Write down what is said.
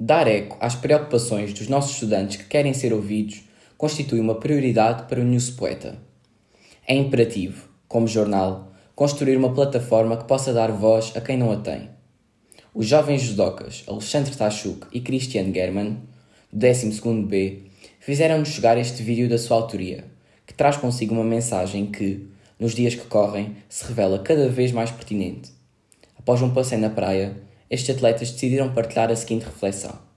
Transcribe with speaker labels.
Speaker 1: Dar eco às preocupações dos nossos estudantes que querem ser ouvidos constitui uma prioridade para o News Poeta. É imperativo, como jornal, construir uma plataforma que possa dar voz a quem não a tem. Os jovens judocas Alexandre Tachuk e Christian German, do 12B, fizeram-nos chegar este vídeo da sua autoria, que traz consigo uma mensagem que, nos dias que correm, se revela cada vez mais pertinente. Após um passeio na praia, estes atletas decidiram partilhar a seguinte reflexão.